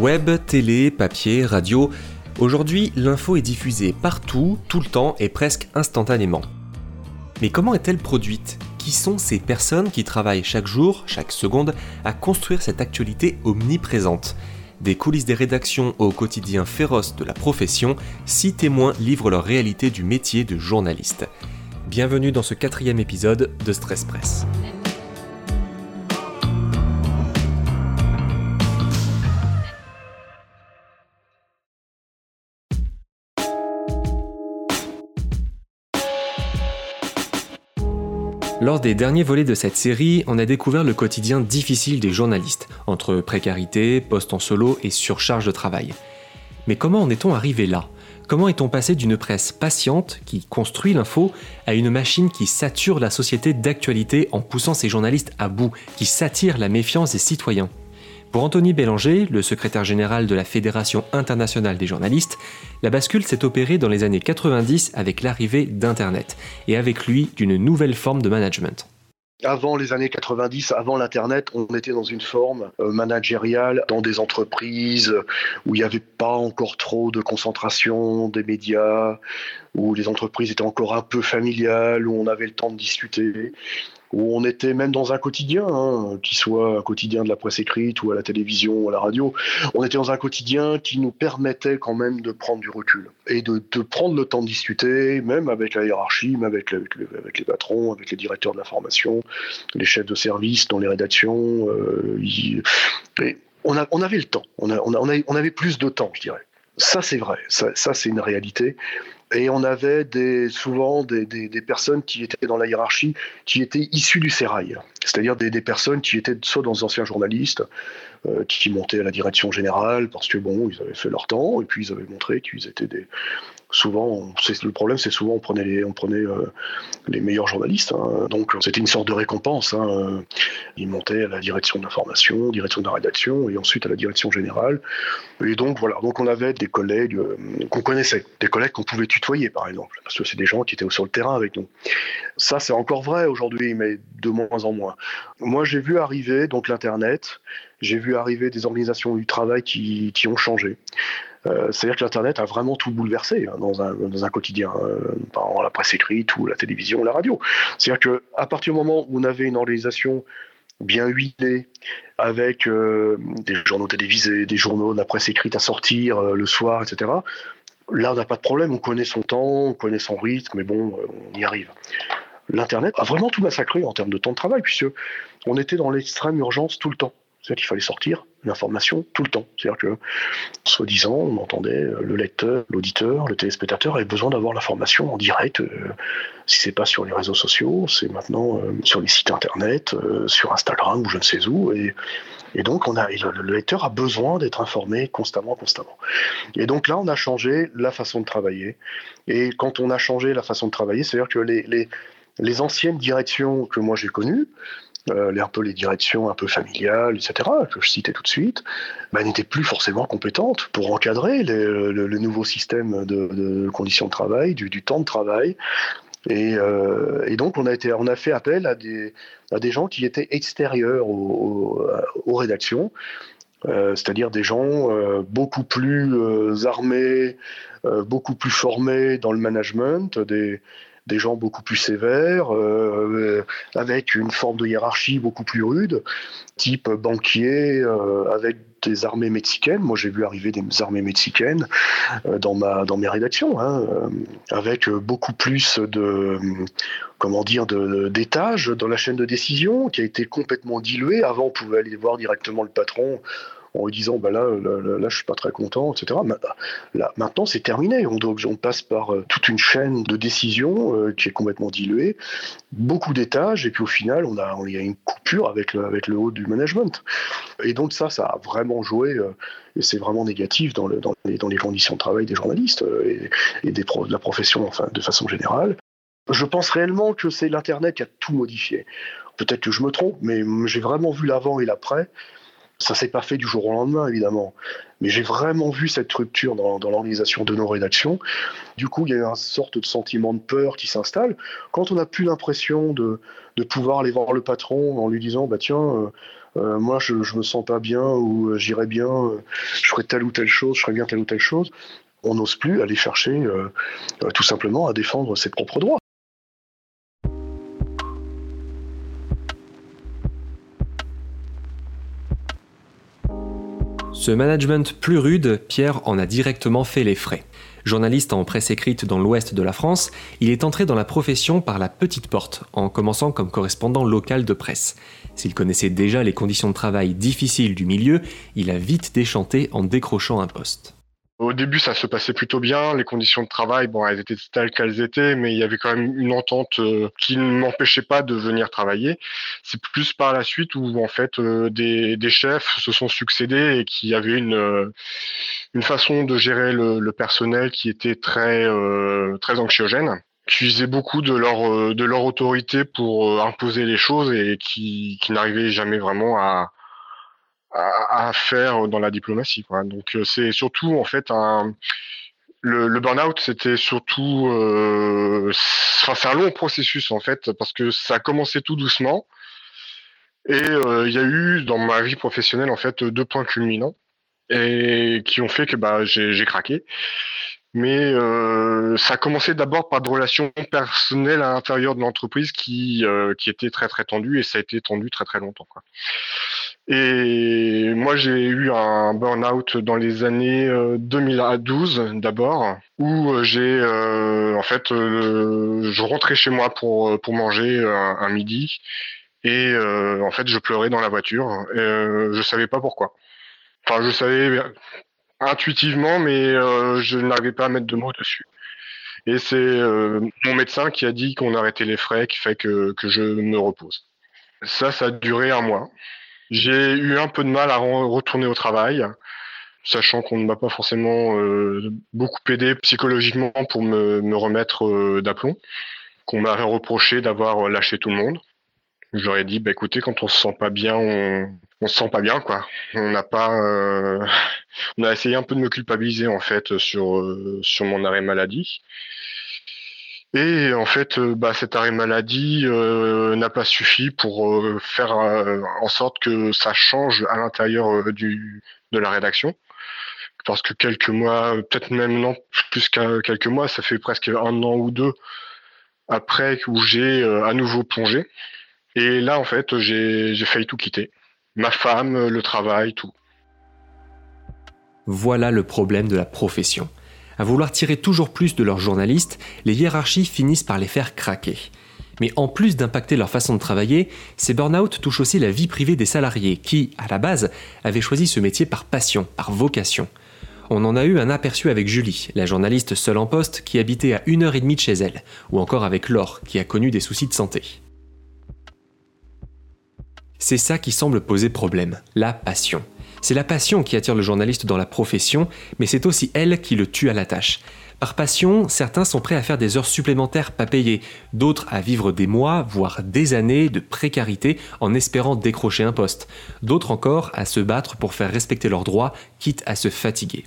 Web, télé, papier, radio, aujourd'hui l'info est diffusée partout, tout le temps et presque instantanément. Mais comment est-elle produite? Qui sont ces personnes qui travaillent chaque jour, chaque seconde, à construire cette actualité omniprésente? Des coulisses des rédactions au quotidien féroce de la profession, six témoins livrent leur réalité du métier de journaliste. Bienvenue dans ce quatrième épisode de Stress Press. Lors des derniers volets de cette série, on a découvert le quotidien difficile des journalistes, entre précarité, poste en solo et surcharge de travail. Mais comment en est-on arrivé là? Comment est-on passé d'une presse patiente, qui construit l'info, à une machine qui sature la société d'actualité en poussant ses journalistes à bout, qui s'attire la méfiance des citoyens? Pour Anthony Bélanger, le secrétaire général de la Fédération internationale des journalistes, la bascule s'est opérée dans les années 90 avec l'arrivée d'Internet et avec lui d'une nouvelle forme de management. Avant les années 90, avant l'Internet, on était dans une forme euh, managériale, dans des entreprises où il n'y avait pas encore trop de concentration des médias, où les entreprises étaient encore un peu familiales, où on avait le temps de discuter où on était même dans un quotidien, hein, qui soit un quotidien de la presse écrite ou à la télévision ou à la radio, on était dans un quotidien qui nous permettait quand même de prendre du recul et de, prendre le temps de discuter, même avec la hiérarchie, même avec, les patrons, avec les directeurs de l'information, les chefs de service dans les rédactions. Euh, on, on, avait le temps, on, avait plus de temps, je dirais. Ça, c'est vrai, ça c'est une réalité. Et on avait souvent des, personnes qui étaient dans la hiérarchie, qui étaient issues du sérail, c'est-à-dire des, des, personnes qui étaient soit dans anciens journalistes, euh, qui montaient à la direction générale parce que bon, ils avaient fait leur temps et puis ils avaient montré qu'ils étaient des, souvent, le problème, c'est souvent on prenait les, euh, meilleurs journalistes. Hein. donc c'était une sorte de récompense. Hein. Ils montaient à la direction de l'information, direction de la rédaction, et ensuite à la direction générale. Et donc voilà, donc on avait des collègues euh, qu'on connaissait, des collègues qu'on pouvait tutoyer par exemple, parce que c'est des gens qui étaient sur le terrain avec nous. Ça c'est encore vrai aujourd'hui, mais de moins en moins. Moi j'ai vu arriver donc l'internet, j'ai vu arriver des organisations du travail qui ont changé. Euh, c'est-à-dire que l'Internet a vraiment tout bouleversé hein, dans, un, dans, un, quotidien, euh, par la presse écrite ou la télévision, la radio. C'est-à-dire qu'à partir du moment où on avait une organisation bien huilée, avec euh, des journaux télévisés, des journaux de la presse écrite à sortir le soir, etc., là, on n'a pas de problème, on connaît son temps, on connaît son rythme, mais bon, on y arrive. L'Internet a vraiment tout massacré en termes de temps de travail, puisque on était dans l'extrême urgence tout le temps. C'est-à-dire qu'il fallait sortir l'information tout le temps. C'est-à-dire que, soi-disant, on entendait euh, le lecteur, l'auditeur, le téléspectateur avait besoin d'avoir l'information en direct. Euh, si c'est pas sur les réseaux sociaux, c'est maintenant euh, sur les sites internet, sur Instagram ou je ne sais où. Et, donc, le, lecteur a besoin d'être informé constamment, constamment. Et donc là, on a changé la façon de travailler. Et quand on a changé la façon de travailler, c'est-à-dire que les anciennes directions que moi j'ai connues, euh, un peu les directions un peu familiales, etc., que je citais tout de suite, bah, n'étaient plus forcément compétentes pour encadrer le, nouveau système de, conditions de travail, du, temps de travail. Euh, et, donc, on a, été, on a fait appel à des, à des gens qui étaient extérieurs aux, rédactions, euh, c'est-à-dire des gens beaucoup plus armés, beaucoup plus formés dans le management, des, des gens beaucoup plus sévères, euh, avec une forme de hiérarchie beaucoup plus rude, type banquier, euh, avec des armées mexicaines. Moi, j'ai vu arriver des armées mexicaines euh, dans, ma, dans mes rédactions, hein, avec beaucoup plus de, comment dire, d'étages dans la chaîne de décision, qui a été complètement diluée. Avant, on pouvait aller voir directement le patron en disant bah là, là, là, je suis pas très content, etc. Là, maintenant, c'est terminé. On, on passe par euh, toute une chaîne de décisions euh, qui est complètement diluée, beaucoup d'étages, et puis au final, on a, il y a une coupure avec le, avec le haut du management. Et donc ça, ça a vraiment joué, euh, et c'est vraiment négatif dans, le, dans, les, dans, les, conditions de travail des journalistes et, et des de la profession, enfin, de façon générale. Je pense réellement que c'est l'Internet qui a tout modifié. Peut-être que je me trompe, mais j'ai vraiment vu l'avant et l'après. Ça s'est pas fait du jour au lendemain, évidemment. Mais j'ai vraiment vu cette rupture dans, l'organisation de nos rédactions. Du coup, il y a une sorte de sentiment de peur qui s'installe. Quand on n'a plus l'impression de, pouvoir aller voir le patron en lui disant bah tiens, euh, moi je, je me sens pas bien ou j'irais bien, je ferais telle ou telle chose, je ferais bien telle ou telle chose. On n'ose plus aller chercher tout simplement à défendre ses propres droits. Ce management plus rude, Pierre en a directement fait les frais. Journaliste en presse écrite dans l'ouest de la France, il est entré dans la profession par la petite porte, en commençant comme correspondant local de presse. S'il connaissait déjà les conditions de travail difficiles du milieu, il a vite déchanté en décrochant un poste. Au début, ça se passait plutôt bien. Les conditions de travail, bon, elles étaient telles qu'elles étaient, mais il y avait quand même une entente euh, qui ne m'empêchait pas de venir travailler. C'est plus par la suite où, en fait, euh, des, chefs se sont succédés et qui avaient une, euh, une façon de gérer le, personnel qui était très, très anxiogène qui usaient beaucoup de leur de leur autorité pour imposer les choses et qui, qui n'arrivaient jamais vraiment à, à, faire dans la diplomatie. Quoi. Donc euh, c'est surtout en fait un le, le burn-out, c'était surtout, euh, c'est un long processus en fait parce que ça a commencé tout doucement et euh, il y a eu dans ma vie professionnelle en fait deux points culminants et qui ont fait que bah j'ai craqué. Mais euh, ça a commencé d'abord par des relations personnelles à l'intérieur de l'entreprise qui, euh, qui étaient très très tendues et ça a été tendu très très longtemps. Quoi. Et moi, j'ai eu un burn-out dans les années 2012 euh, d'abord, où euh, j'ai, euh, en fait, je rentrais chez moi pour, pour manger un, midi, et en fait, je pleurais dans la voiture. Et, je savais pas pourquoi. Enfin, je savais intuitivement, mais je n'arrivais pas à mettre de mots dessus. Et c'est mon médecin qui a dit qu'on arrêtait les frais, qui fait que, que je me repose. Ça, ça a duré un mois. J'ai eu un peu de mal à retourner au travail, sachant qu'on ne m'a pas forcément euh, beaucoup aidé psychologiquement pour me, me remettre euh, d'aplomb, qu'on m'a reproché d'avoir lâché tout le monde. J'aurais dit, bah, écoutez, quand on se sent pas bien, on, on se sent pas bien, quoi. On n'a pas, euh, on a essayé un peu de me culpabiliser en fait sur sur mon arrêt maladie. Et en fait, euh, bah, cet arrêt maladie euh, n'a pas suffi pour euh, faire en sorte que ça change à l'intérieur du de la rédaction. Parce que quelques mois, peut-être même non plus qu'à quelques mois, ça fait presque un an ou deux après où j'ai à nouveau plongé. Et là, en fait, j'ai failli tout quitter. Ma femme, le travail, tout. Voilà le problème de la profession. À vouloir tirer toujours plus de leurs journalistes, les hiérarchies finissent par les faire craquer. Mais en plus d'impacter leur façon de travailler, ces burn-out touchent aussi la vie privée des salariés qui, à la base, avaient choisi ce métier par passion, par vocation. On en a eu un aperçu avec Julie, la journaliste seule en poste qui habitait à une heure et demie de chez elle, ou encore avec Laure, qui a connu des soucis de santé. C'est ça qui semble poser problème, la passion. C'est la passion qui attire le journaliste dans la profession, mais c'est aussi elle qui le tue à la tâche. Par passion, certains sont prêts à faire des heures supplémentaires pas payées, d'autres à vivre des mois, voire des années de précarité en espérant décrocher un poste, d'autres encore à se battre pour faire respecter leurs droits, quitte à se fatiguer.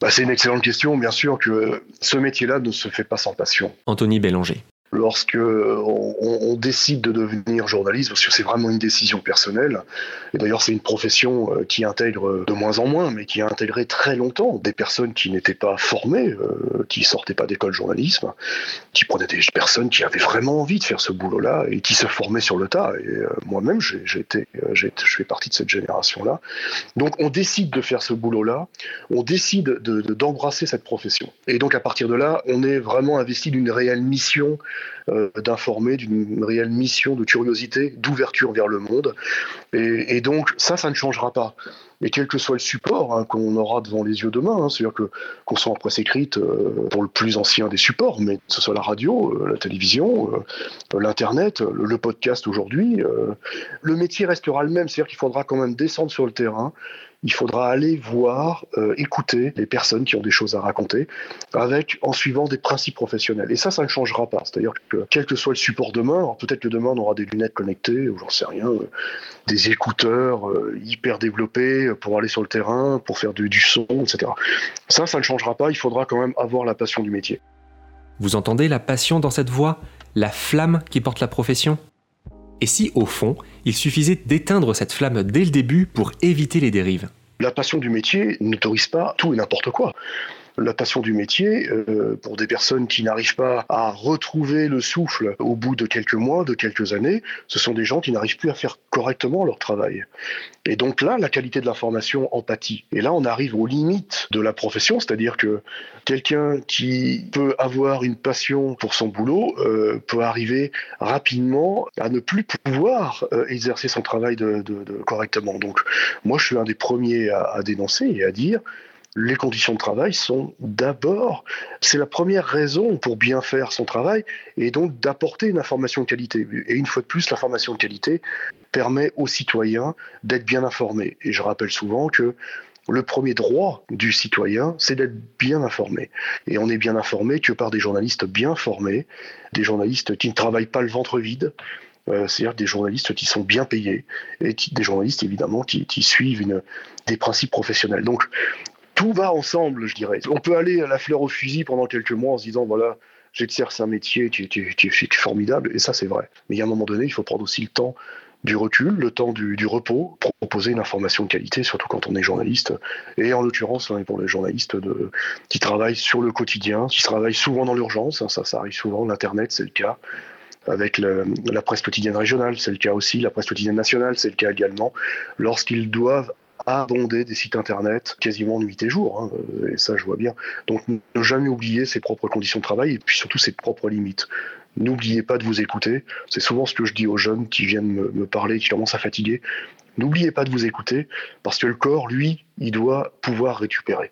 Bah, c'est une excellente question, bien sûr que ce métier-là ne se fait pas sans passion. Anthony Bélanger lorsque on, décide de devenir journaliste, parce que c'est vraiment une décision personnelle. Et d'ailleurs, c'est une profession euh, qui intègre de moins en moins, mais qui a intégré très longtemps des personnes qui n'étaient pas formées, euh, qui sortaient pas d'école de journalisme, qui prenaient des personnes qui avaient vraiment envie de faire ce boulot-là et qui se formaient sur le tas. Et euh, moi-même, j'ai je fais partie de cette génération-là. Donc, on décide de faire ce boulot-là, on décide d'embrasser cette profession. Et donc, à partir de là, on est vraiment investi d'une réelle mission euh, d'informer, d'une réelle mission de curiosité, d'ouverture vers le monde. Et, donc ça, ça ne changera pas. Et quel que soit le support hein, qu'on aura devant les yeux demain, hein, c'est-à-dire que qu'on soit en presse écrite euh, pour le plus ancien des supports, mais que ce soit la radio, euh, la télévision, l'internet, le, podcast aujourd'hui, le métier restera le même. C'est-à-dire qu'il faudra quand même descendre sur le terrain, il faudra aller voir, euh, écouter les personnes qui ont des choses à raconter, avec en suivant des principes professionnels. Et ça, ça ne changera pas. C'est-à-dire que quel que soit le support demain, peut-être que demain on aura des lunettes connectées, ou j'en sais rien, euh, des écouteurs euh, hyper développés pour aller sur le terrain, pour faire du son, etc. Ça, ça ne changera pas. Il faudra quand même avoir la passion du métier. Vous entendez la passion dans cette voix? La flamme qui porte la profession? Et si, au fond, il suffisait d'éteindre cette flamme dès le début pour éviter les dérives? La passion du métier n'autorise pas tout et n'importe quoi la passion du métier, euh, pour des personnes qui n'arrivent pas à retrouver le souffle au bout de quelques mois, de quelques années, ce sont des gens qui n'arrivent plus à faire correctement leur travail. Et donc là, la qualité de l'information empathie. Et là, on arrive aux limites de la profession, c'est-à-dire que quelqu'un qui peut avoir une passion pour son boulot euh, peut arriver rapidement à ne plus pouvoir euh, exercer son travail correctement. Donc moi, je suis un des premiers à dénoncer et à dire les conditions de travail sont d'abord, c'est la première raison pour bien faire son travail et donc d'apporter une information de qualité. Et une fois de plus, l'information de qualité permet aux citoyens d'être bien informés. Et je rappelle souvent que le premier droit du citoyen, c'est d'être bien informé. Et on est bien informé que par des journalistes bien formés, des journalistes qui ne travaillent pas le ventre vide, euh, c'est-à-dire des journalistes qui sont bien payés et des journalistes évidemment qui, suivent des principes professionnels. Donc tout va ensemble, je dirais. On peut aller à la fleur au fusil pendant quelques mois en se disant, voilà, j'exerce un métier qui, est formidable, et ça c'est vrai. Mais il y a un moment donné, il faut prendre aussi le temps du recul, le temps du, repos, pour proposer une information de qualité, surtout quand on est journaliste. Et en l'occurrence, pour les journalistes qui travaillent sur le quotidien, qui travaillent souvent dans l'urgence, hein, ça arrive souvent, l'Internet c'est le cas, avec la presse quotidienne régionale, c'est le cas aussi, la presse quotidienne nationale, c'est le cas également, lorsqu'ils doivent abonder des sites internet quasiment nuit et jour, hein, et ça je vois bien. Donc ne jamais oublier ses propres conditions de travail et puis surtout ses propres limites. N'oubliez pas de vous écouter. C'est souvent ce que je dis aux jeunes qui viennent me, me parler, qui commencent à fatiguer. N'oubliez pas de vous écouter parce que le corps, lui, il doit pouvoir récupérer.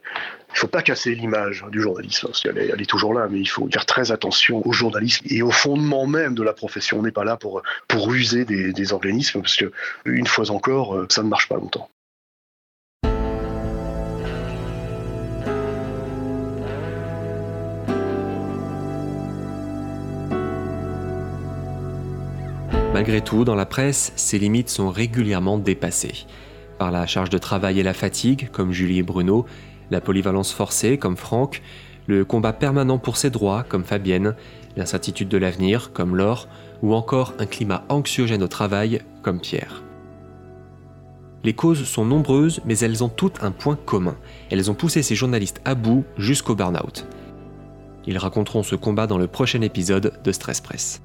Il ne faut pas casser l'image du journalisme, parce qu'elle est, elle est, toujours là, mais il faut faire très attention au journalisme et au fondement même de la profession. On n'est pas là pour, pour user des, des organismes, parce que, une fois encore, ça ne marche pas longtemps. Malgré tout, dans la presse, ces limites sont régulièrement dépassées. Par la charge de travail et la fatigue, comme Julie et Bruno, la polyvalence forcée, comme Franck, le combat permanent pour ses droits, comme Fabienne, l'incertitude de l'avenir, comme Laure, ou encore un climat anxiogène au travail, comme Pierre. Les causes sont nombreuses, mais elles ont toutes un point commun. Elles ont poussé ces journalistes à bout jusqu'au burn-out. Ils raconteront ce combat dans le prochain épisode de Stress Press.